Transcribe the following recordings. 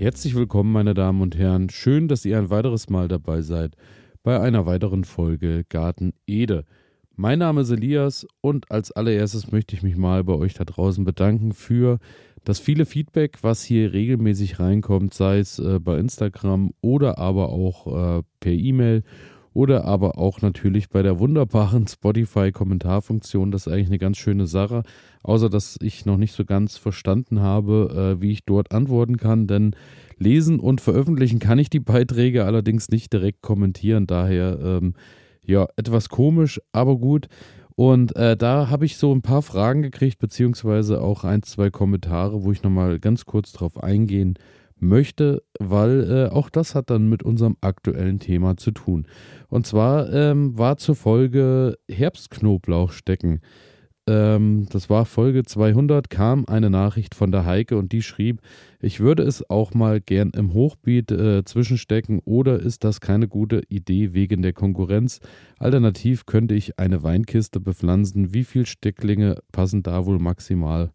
Herzlich willkommen, meine Damen und Herren. Schön, dass ihr ein weiteres Mal dabei seid bei einer weiteren Folge Garten Ede. Mein Name ist Elias und als allererstes möchte ich mich mal bei euch da draußen bedanken für das viele Feedback, was hier regelmäßig reinkommt, sei es äh, bei Instagram oder aber auch äh, per E-Mail oder aber auch natürlich bei der wunderbaren Spotify-Kommentarfunktion. Das ist eigentlich eine ganz schöne Sache, außer dass ich noch nicht so ganz verstanden habe, äh, wie ich dort antworten kann, denn lesen und veröffentlichen kann ich die Beiträge allerdings nicht direkt kommentieren, daher ähm, ja etwas komisch, aber gut. Und äh, da habe ich so ein paar Fragen gekriegt, beziehungsweise auch ein, zwei Kommentare, wo ich nochmal ganz kurz drauf eingehen möchte, weil äh, auch das hat dann mit unserem aktuellen Thema zu tun. Und zwar ähm, war zur Folge Herbstknoblauch stecken. Ähm, das war Folge 200, kam eine Nachricht von der Heike und die schrieb, ich würde es auch mal gern im Hochbeet äh, zwischenstecken oder ist das keine gute Idee wegen der Konkurrenz? Alternativ könnte ich eine Weinkiste bepflanzen. Wie viele Stecklinge passen da wohl maximal?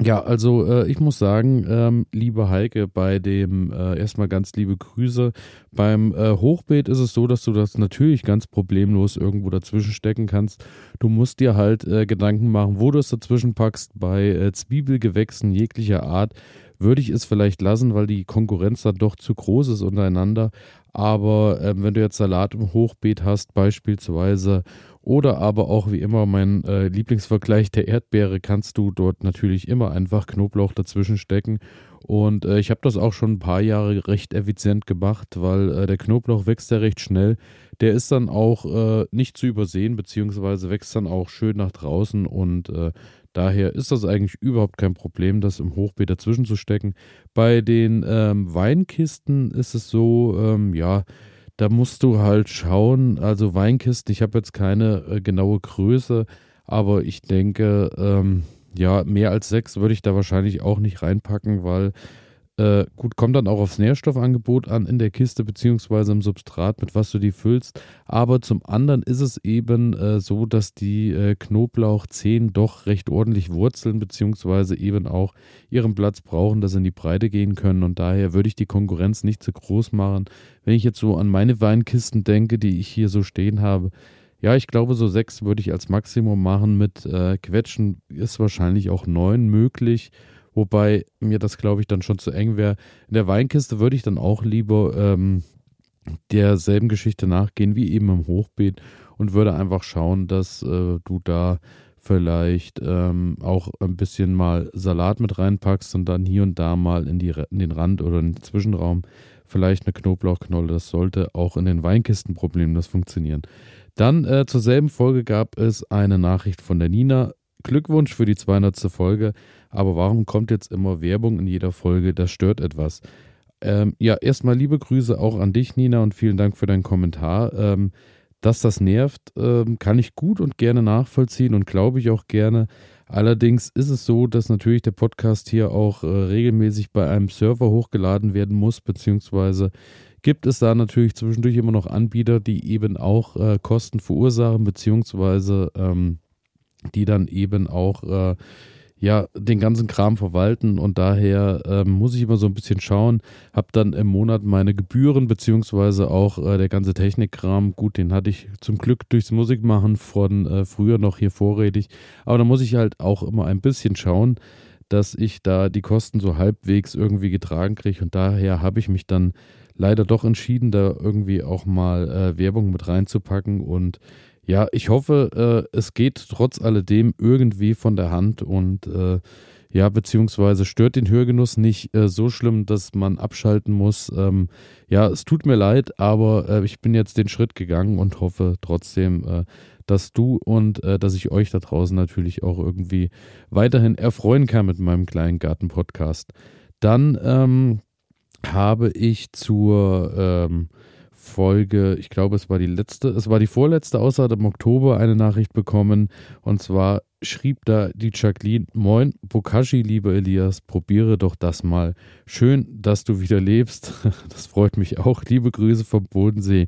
Ja, also äh, ich muss sagen, ähm, liebe Heike, bei dem äh, erstmal ganz liebe Grüße. Beim äh, Hochbeet ist es so, dass du das natürlich ganz problemlos irgendwo dazwischen stecken kannst. Du musst dir halt äh, Gedanken machen, wo du es dazwischen packst. Bei äh, Zwiebelgewächsen jeglicher Art würde ich es vielleicht lassen, weil die Konkurrenz dann doch zu groß ist untereinander. Aber ähm, wenn du jetzt Salat im Hochbeet hast, beispielsweise, oder aber auch wie immer mein äh, Lieblingsvergleich der Erdbeere, kannst du dort natürlich immer einfach Knoblauch dazwischen stecken. Und äh, ich habe das auch schon ein paar Jahre recht effizient gemacht, weil äh, der Knoblauch wächst ja recht schnell. Der ist dann auch äh, nicht zu übersehen, beziehungsweise wächst dann auch schön nach draußen und äh, Daher ist das eigentlich überhaupt kein Problem, das im Hochbeet dazwischen zu stecken. Bei den ähm, Weinkisten ist es so, ähm, ja, da musst du halt schauen. Also Weinkisten, ich habe jetzt keine äh, genaue Größe, aber ich denke, ähm, ja, mehr als sechs würde ich da wahrscheinlich auch nicht reinpacken, weil äh, gut, kommt dann auch aufs Nährstoffangebot an in der Kiste beziehungsweise im Substrat, mit was du die füllst. Aber zum anderen ist es eben äh, so, dass die äh, Knoblauchzehen doch recht ordentlich wurzeln beziehungsweise eben auch ihren Platz brauchen, dass sie in die Breite gehen können. Und daher würde ich die Konkurrenz nicht zu groß machen. Wenn ich jetzt so an meine Weinkisten denke, die ich hier so stehen habe, ja, ich glaube, so sechs würde ich als Maximum machen. Mit äh, Quetschen ist wahrscheinlich auch neun möglich. Wobei mir das, glaube ich, dann schon zu eng wäre. In der Weinkiste würde ich dann auch lieber ähm, derselben Geschichte nachgehen wie eben im Hochbeet und würde einfach schauen, dass äh, du da vielleicht ähm, auch ein bisschen mal Salat mit reinpackst und dann hier und da mal in, die, in den Rand oder in den Zwischenraum vielleicht eine Knoblauchknolle. Das sollte auch in den Weinkisten problemlos funktionieren. Dann äh, zur selben Folge gab es eine Nachricht von der Nina. Glückwunsch für die 200. Folge. Aber warum kommt jetzt immer Werbung in jeder Folge? Das stört etwas. Ähm, ja, erstmal liebe Grüße auch an dich, Nina, und vielen Dank für deinen Kommentar. Ähm, dass das nervt, ähm, kann ich gut und gerne nachvollziehen und glaube ich auch gerne. Allerdings ist es so, dass natürlich der Podcast hier auch äh, regelmäßig bei einem Server hochgeladen werden muss, beziehungsweise gibt es da natürlich zwischendurch immer noch Anbieter, die eben auch äh, Kosten verursachen, beziehungsweise ähm, die dann eben auch äh, ja, den ganzen Kram verwalten und daher ähm, muss ich immer so ein bisschen schauen. Hab dann im Monat meine Gebühren beziehungsweise auch äh, der ganze Technikkram. Gut, den hatte ich zum Glück durchs Musikmachen von äh, früher noch hier vorrätig. Aber da muss ich halt auch immer ein bisschen schauen, dass ich da die Kosten so halbwegs irgendwie getragen kriege und daher habe ich mich dann leider doch entschieden, da irgendwie auch mal äh, Werbung mit reinzupacken und ja, ich hoffe, äh, es geht trotz alledem irgendwie von der Hand und äh, ja, beziehungsweise stört den Hörgenuss nicht äh, so schlimm, dass man abschalten muss. Ähm, ja, es tut mir leid, aber äh, ich bin jetzt den Schritt gegangen und hoffe trotzdem, äh, dass du und äh, dass ich euch da draußen natürlich auch irgendwie weiterhin erfreuen kann mit meinem kleinen Garten-Podcast. Dann ähm, habe ich zur ähm, Folge, ich glaube, es war die letzte, es war die vorletzte Außer im Oktober eine Nachricht bekommen. Und zwar schrieb da die Jacqueline: Moin, Bokashi, lieber Elias, probiere doch das mal. Schön, dass du wieder lebst. Das freut mich auch. Liebe Grüße vom Bodensee.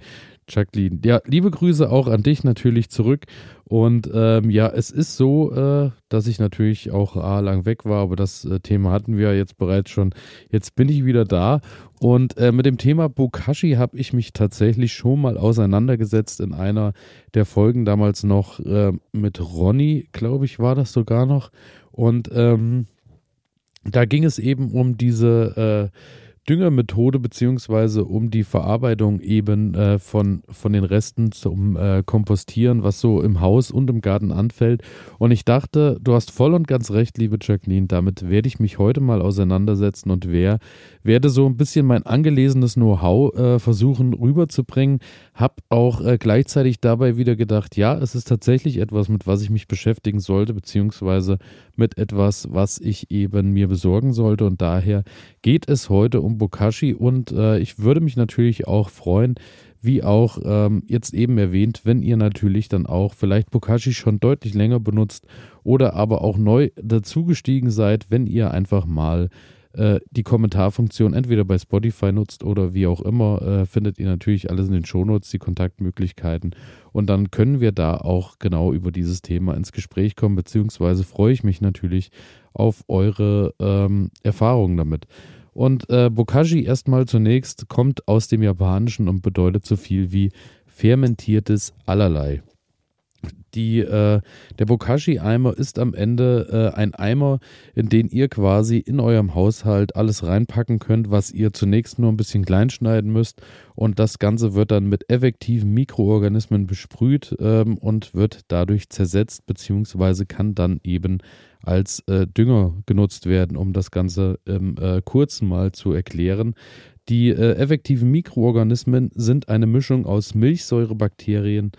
Jacqueline. Ja, liebe Grüße auch an dich natürlich zurück. Und ähm, ja, es ist so, äh, dass ich natürlich auch A lang weg war, aber das äh, Thema hatten wir jetzt bereits schon. Jetzt bin ich wieder da und äh, mit dem Thema Bokashi habe ich mich tatsächlich schon mal auseinandergesetzt in einer der Folgen damals noch äh, mit Ronny, glaube ich, war das sogar noch. Und ähm, da ging es eben um diese äh, Düngermethode beziehungsweise um die Verarbeitung eben äh, von, von den Resten zum äh, Kompostieren, was so im Haus und im Garten anfällt. Und ich dachte, du hast voll und ganz recht, liebe Jacqueline, damit werde ich mich heute mal auseinandersetzen und wer, werde so ein bisschen mein angelesenes Know-how äh, versuchen rüberzubringen. Hab auch äh, gleichzeitig dabei wieder gedacht, ja, es ist tatsächlich etwas, mit was ich mich beschäftigen sollte, beziehungsweise mit etwas, was ich eben mir besorgen sollte. Und daher geht es heute um Bokashi und äh, ich würde mich natürlich auch freuen, wie auch ähm, jetzt eben erwähnt, wenn ihr natürlich dann auch vielleicht Bokashi schon deutlich länger benutzt oder aber auch neu dazugestiegen seid, wenn ihr einfach mal äh, die Kommentarfunktion entweder bei Spotify nutzt oder wie auch immer, äh, findet ihr natürlich alles in den Shownotes, die Kontaktmöglichkeiten. Und dann können wir da auch genau über dieses Thema ins Gespräch kommen, beziehungsweise freue ich mich natürlich auf eure ähm, Erfahrungen damit. Und äh, Bokashi erstmal zunächst kommt aus dem Japanischen und bedeutet so viel wie fermentiertes Allerlei die, äh, der Bokashi-Eimer ist am Ende äh, ein Eimer, in den ihr quasi in eurem Haushalt alles reinpacken könnt, was ihr zunächst nur ein bisschen klein schneiden müsst. Und das Ganze wird dann mit effektiven Mikroorganismen besprüht ähm, und wird dadurch zersetzt, beziehungsweise kann dann eben als äh, Dünger genutzt werden, um das Ganze im äh, kurzen mal zu erklären. Die äh, effektiven Mikroorganismen sind eine Mischung aus Milchsäurebakterien,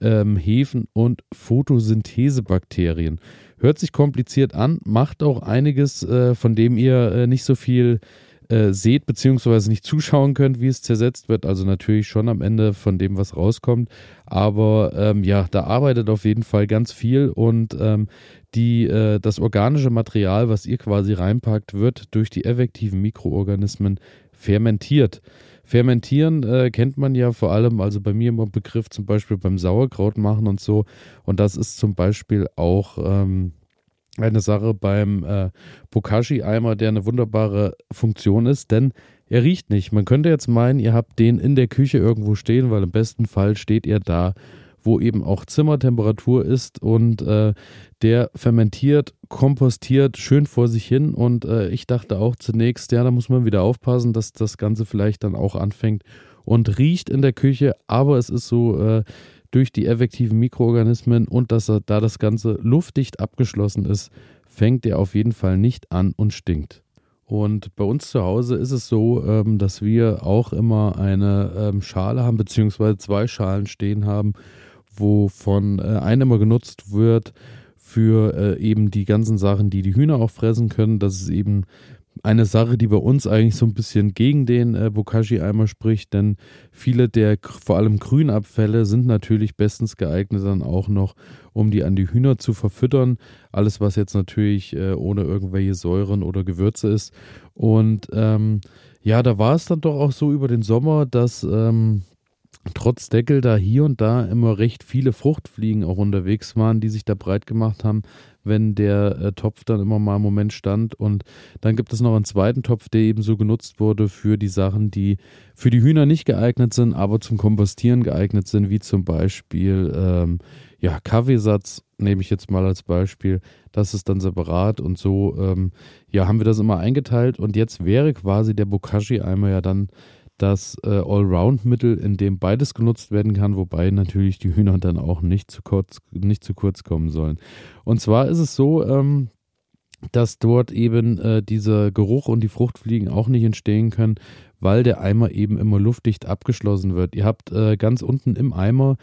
ähm, Hefen und Photosynthesebakterien. Hört sich kompliziert an, macht auch einiges, äh, von dem ihr äh, nicht so viel äh, seht, beziehungsweise nicht zuschauen könnt, wie es zersetzt wird. Also natürlich schon am Ende von dem, was rauskommt. Aber ähm, ja, da arbeitet auf jeden Fall ganz viel und ähm, die, äh, das organische Material, was ihr quasi reinpackt, wird durch die effektiven Mikroorganismen fermentiert. Fermentieren äh, kennt man ja vor allem, also bei mir im Begriff zum Beispiel beim Sauerkraut machen und so. Und das ist zum Beispiel auch ähm, eine Sache beim äh, Bokashi-Eimer, der eine wunderbare Funktion ist, denn er riecht nicht. Man könnte jetzt meinen, ihr habt den in der Küche irgendwo stehen, weil im besten Fall steht er da wo eben auch Zimmertemperatur ist und äh, der fermentiert, kompostiert schön vor sich hin. Und äh, ich dachte auch zunächst, ja, da muss man wieder aufpassen, dass das Ganze vielleicht dann auch anfängt und riecht in der Küche. Aber es ist so, äh, durch die effektiven Mikroorganismen und dass er, da das Ganze luftdicht abgeschlossen ist, fängt er auf jeden Fall nicht an und stinkt. Und bei uns zu Hause ist es so, ähm, dass wir auch immer eine ähm, Schale haben, beziehungsweise zwei Schalen stehen haben, wovon äh, eine immer genutzt wird für äh, eben die ganzen Sachen, die die Hühner auch fressen können. Das ist eben eine Sache, die bei uns eigentlich so ein bisschen gegen den äh, Bokashi-Eimer spricht, denn viele der vor allem Grünabfälle sind natürlich bestens geeignet dann auch noch, um die an die Hühner zu verfüttern. Alles, was jetzt natürlich äh, ohne irgendwelche Säuren oder Gewürze ist. Und ähm, ja, da war es dann doch auch so über den Sommer, dass ähm, trotz Deckel da hier und da immer recht viele Fruchtfliegen auch unterwegs waren, die sich da breit gemacht haben, wenn der äh, Topf dann immer mal im Moment stand. Und dann gibt es noch einen zweiten Topf, der eben so genutzt wurde für die Sachen, die für die Hühner nicht geeignet sind, aber zum Kompostieren geeignet sind, wie zum Beispiel ähm, ja, Kaffeesatz, nehme ich jetzt mal als Beispiel. Das ist dann separat und so ähm, ja, haben wir das immer eingeteilt. Und jetzt wäre quasi der Bokashi-Eimer ja dann das äh, Allround-Mittel, in dem beides genutzt werden kann, wobei natürlich die Hühner dann auch nicht zu kurz, nicht zu kurz kommen sollen. Und zwar ist es so, ähm, dass dort eben äh, dieser Geruch und die Fruchtfliegen auch nicht entstehen können, weil der Eimer eben immer luftdicht abgeschlossen wird. Ihr habt äh, ganz unten im Eimer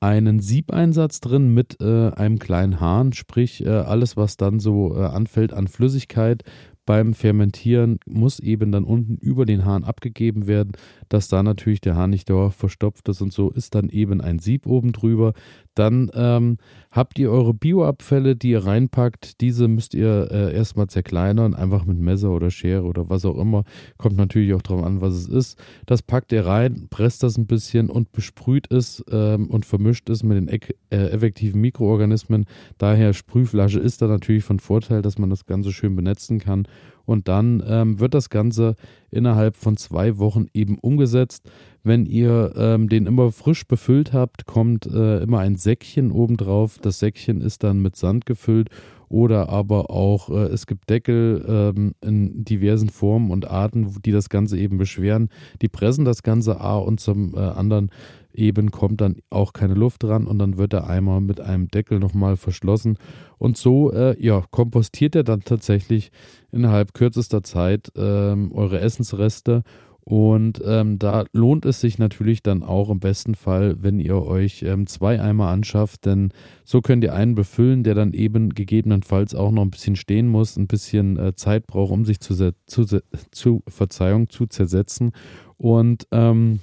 einen Siebeinsatz drin mit äh, einem kleinen Hahn, sprich äh, alles, was dann so äh, anfällt an Flüssigkeit, beim Fermentieren muss eben dann unten über den Hahn abgegeben werden, dass da natürlich der Hahn nicht dauerhaft verstopft ist und so ist dann eben ein Sieb oben drüber. Dann ähm, habt ihr eure Bioabfälle, die ihr reinpackt. Diese müsst ihr äh, erstmal zerkleinern, einfach mit Messer oder Schere oder was auch immer. Kommt natürlich auch darauf an, was es ist. Das packt ihr rein, presst das ein bisschen und besprüht es ähm, und vermischt es mit den äh, effektiven Mikroorganismen. Daher Sprühflasche ist da natürlich von Vorteil, dass man das Ganze schön benetzen kann. Und dann ähm, wird das Ganze innerhalb von zwei Wochen eben umgesetzt. Wenn ihr ähm, den immer frisch befüllt habt, kommt äh, immer ein Säckchen obendrauf. Das Säckchen ist dann mit Sand gefüllt oder aber auch, äh, es gibt Deckel ähm, in diversen Formen und Arten, die das Ganze eben beschweren. Die pressen das Ganze A und zum äh, anderen eben kommt dann auch keine Luft dran und dann wird der Eimer mit einem Deckel nochmal verschlossen. Und so, äh, ja, kompostiert er dann tatsächlich innerhalb kürzester Zeit ähm, eure Essensreste und ähm, da lohnt es sich natürlich dann auch im besten Fall, wenn ihr euch ähm, zwei Eimer anschafft, denn so könnt ihr einen befüllen, der dann eben gegebenenfalls auch noch ein bisschen stehen muss, ein bisschen äh, Zeit braucht, um sich zu, zu, zu Verzeihung zu zersetzen. Und ähm,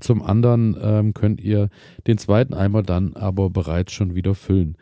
zum anderen ähm, könnt ihr den zweiten Eimer dann aber bereits schon wieder füllen.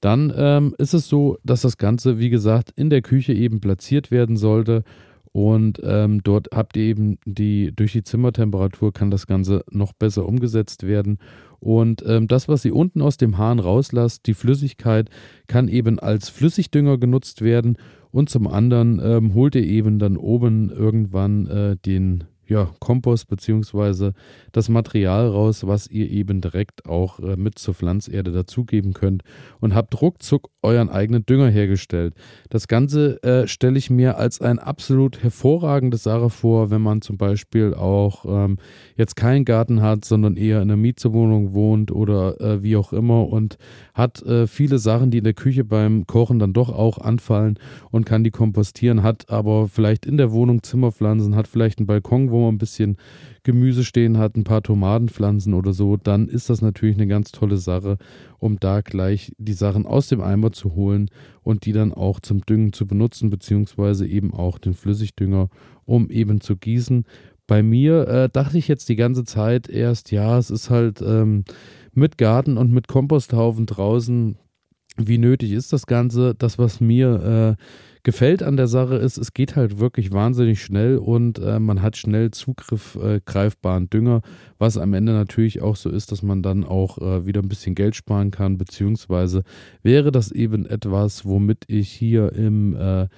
Dann ähm, ist es so, dass das Ganze, wie gesagt, in der Küche eben platziert werden sollte und ähm, dort habt ihr eben die, durch die Zimmertemperatur kann das Ganze noch besser umgesetzt werden. Und ähm, das, was ihr unten aus dem Hahn rauslasst, die Flüssigkeit, kann eben als Flüssigdünger genutzt werden. Und zum anderen ähm, holt ihr eben dann oben irgendwann äh, den ja, Kompost beziehungsweise das Material raus, was ihr eben direkt auch äh, mit zur Pflanzerde dazugeben könnt und habt ruckzuck euren eigenen Dünger hergestellt. Das Ganze äh, stelle ich mir als ein absolut hervorragende Sache vor, wenn man zum Beispiel auch ähm, jetzt keinen Garten hat, sondern eher in einer Mietwohnung wohnt oder äh, wie auch immer und hat äh, viele Sachen, die in der Küche beim Kochen dann doch auch anfallen und kann die kompostieren, hat aber vielleicht in der Wohnung Zimmerpflanzen, hat vielleicht einen Balkon, wo man ein bisschen Gemüse stehen hat, ein paar Tomatenpflanzen oder so, dann ist das natürlich eine ganz tolle Sache, um da gleich die Sachen aus dem Eimer zu holen und die dann auch zum Düngen zu benutzen, beziehungsweise eben auch den Flüssigdünger, um eben zu gießen. Bei mir äh, dachte ich jetzt die ganze Zeit erst, ja, es ist halt ähm, mit Garten und mit Komposthaufen draußen, wie nötig ist das Ganze? Das, was mir äh, gefällt an der Sache ist, es geht halt wirklich wahnsinnig schnell und äh, man hat schnell Zugriff äh, greifbaren Dünger, was am Ende natürlich auch so ist, dass man dann auch äh, wieder ein bisschen Geld sparen kann, beziehungsweise wäre das eben etwas, womit ich hier im äh,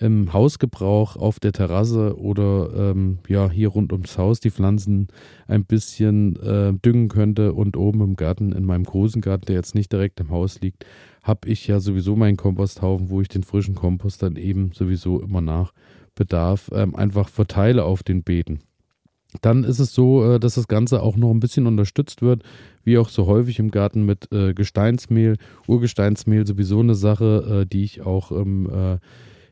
im Hausgebrauch auf der Terrasse oder ähm, ja hier rund ums Haus die Pflanzen ein bisschen äh, düngen könnte und oben im Garten, in meinem großen Garten, der jetzt nicht direkt im Haus liegt, habe ich ja sowieso meinen Komposthaufen, wo ich den frischen Kompost dann eben sowieso immer nach Bedarf ähm, einfach verteile auf den Beeten. Dann ist es so, äh, dass das Ganze auch noch ein bisschen unterstützt wird, wie auch so häufig im Garten mit äh, Gesteinsmehl. Urgesteinsmehl sowieso eine Sache, äh, die ich auch im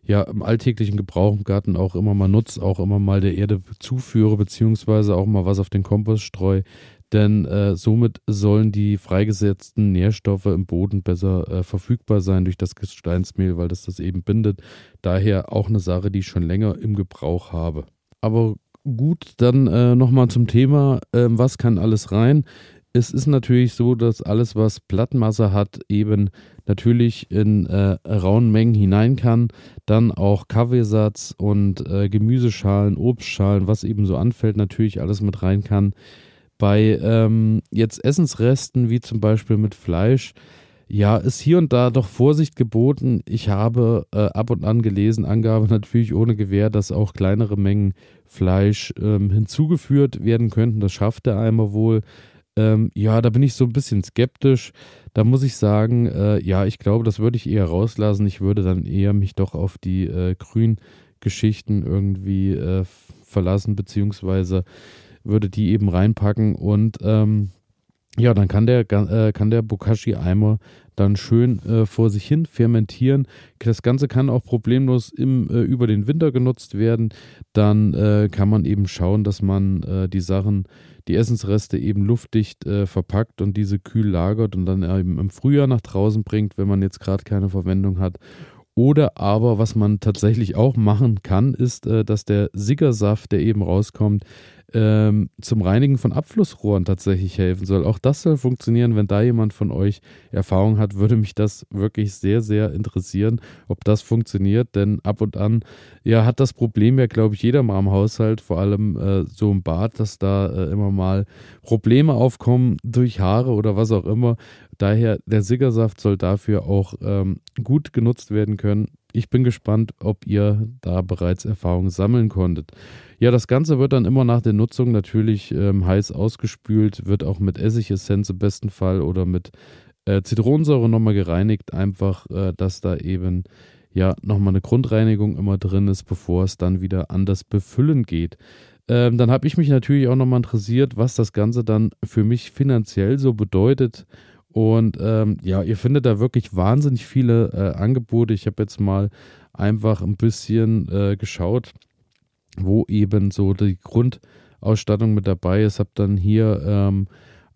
ja im alltäglichen Gebrauch im Garten auch immer mal nutze, auch immer mal der Erde zuführe, beziehungsweise auch mal was auf den Kompost streue. Denn äh, somit sollen die freigesetzten Nährstoffe im Boden besser äh, verfügbar sein durch das Gesteinsmehl, weil das das eben bindet. Daher auch eine Sache, die ich schon länger im Gebrauch habe. Aber gut, dann äh, nochmal zum Thema, äh, was kann alles rein? Es ist natürlich so, dass alles, was Blattmasse hat, eben natürlich in äh, rauen Mengen hinein kann. Dann auch Kaffeesatz und äh, Gemüseschalen, Obstschalen, was eben so anfällt, natürlich alles mit rein kann. Bei ähm, jetzt Essensresten, wie zum Beispiel mit Fleisch, ja, ist hier und da doch Vorsicht geboten. Ich habe äh, ab und an gelesen, Angabe natürlich ohne Gewähr, dass auch kleinere Mengen Fleisch ähm, hinzugeführt werden könnten. Das schafft der Eimer wohl. Ähm, ja, da bin ich so ein bisschen skeptisch. Da muss ich sagen, äh, ja, ich glaube, das würde ich eher rauslassen. Ich würde dann eher mich doch auf die äh, Grüngeschichten irgendwie äh, verlassen, beziehungsweise würde die eben reinpacken und ähm, ja, dann kann der, äh, kann der Bokashi-Eimer dann schön äh, vor sich hin fermentieren. Das Ganze kann auch problemlos im, äh, über den Winter genutzt werden. Dann äh, kann man eben schauen, dass man äh, die Sachen die Essensreste eben luftdicht äh, verpackt und diese kühl lagert und dann eben im Frühjahr nach draußen bringt, wenn man jetzt gerade keine Verwendung hat. Oder aber, was man tatsächlich auch machen kann, ist, dass der Sickersaft, der eben rauskommt, ähm, zum Reinigen von Abflussrohren tatsächlich helfen soll. Auch das soll funktionieren. Wenn da jemand von euch Erfahrung hat, würde mich das wirklich sehr, sehr interessieren, ob das funktioniert. Denn ab und an ja, hat das Problem ja, glaube ich, jeder mal im Haushalt, vor allem äh, so im Bad, dass da äh, immer mal Probleme aufkommen durch Haare oder was auch immer. Daher, der Siggersaft soll dafür auch ähm, gut genutzt werden können. Ich bin gespannt, ob ihr da bereits Erfahrungen sammeln konntet. Ja, das Ganze wird dann immer nach der Nutzung natürlich ähm, heiß ausgespült, wird auch mit Essigessenz im besten Fall oder mit äh, Zitronensäure nochmal gereinigt, einfach, äh, dass da eben ja nochmal eine Grundreinigung immer drin ist, bevor es dann wieder an das Befüllen geht. Ähm, dann habe ich mich natürlich auch nochmal interessiert, was das Ganze dann für mich finanziell so bedeutet. Und ähm, ja, ihr findet da wirklich wahnsinnig viele äh, Angebote. Ich habe jetzt mal einfach ein bisschen äh, geschaut wo eben so die Grundausstattung mit dabei ist. Habe dann hier ähm,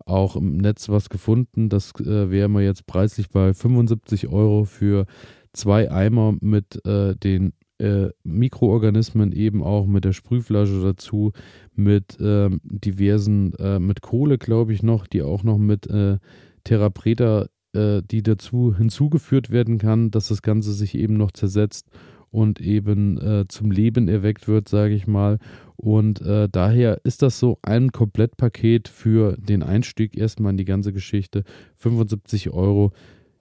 auch im Netz was gefunden. Das äh, wäre wir jetzt preislich bei 75 Euro für zwei Eimer mit äh, den äh, Mikroorganismen, eben auch mit der Sprühflasche dazu, mit ähm, diversen, äh, mit Kohle, glaube ich, noch, die auch noch mit äh, Therapreta, äh, die dazu hinzugeführt werden kann, dass das Ganze sich eben noch zersetzt und eben äh, zum Leben erweckt wird, sage ich mal. Und äh, daher ist das so ein Komplettpaket für den Einstieg erstmal in die ganze Geschichte. 75 Euro.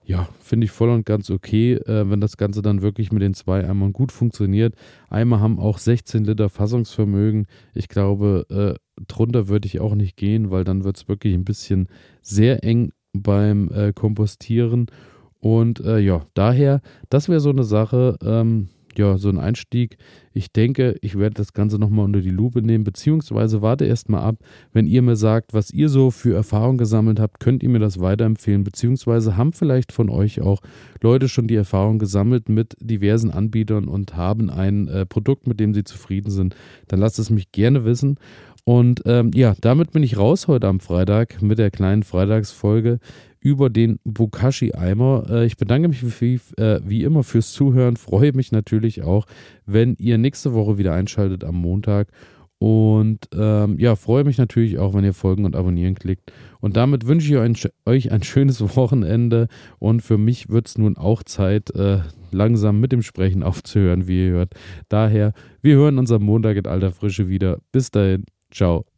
Ja, finde ich voll und ganz okay, äh, wenn das Ganze dann wirklich mit den zwei Eimern gut funktioniert. Eimer haben auch 16 Liter Fassungsvermögen. Ich glaube, äh, drunter würde ich auch nicht gehen, weil dann wird es wirklich ein bisschen sehr eng beim äh, Kompostieren. Und äh, ja, daher, das wäre so eine Sache. Ähm, ja, so ein Einstieg. Ich denke, ich werde das Ganze nochmal unter die Lupe nehmen, beziehungsweise warte erstmal ab. Wenn ihr mir sagt, was ihr so für Erfahrungen gesammelt habt, könnt ihr mir das weiterempfehlen, beziehungsweise haben vielleicht von euch auch Leute schon die Erfahrung gesammelt mit diversen Anbietern und haben ein äh, Produkt, mit dem sie zufrieden sind. Dann lasst es mich gerne wissen. Und ähm, ja, damit bin ich raus heute am Freitag mit der kleinen Freitagsfolge über den Bokashi-Eimer. Äh, ich bedanke mich wie, äh, wie immer fürs Zuhören. Freue mich natürlich auch, wenn ihr nächste Woche wieder einschaltet am Montag. Und ähm, ja, freue mich natürlich auch, wenn ihr folgen und abonnieren klickt. Und damit wünsche ich euch ein, euch ein schönes Wochenende. Und für mich wird es nun auch Zeit, äh, langsam mit dem Sprechen aufzuhören, wie ihr hört. Daher, wir hören uns am Montag in alter Frische wieder. Bis dahin, ciao.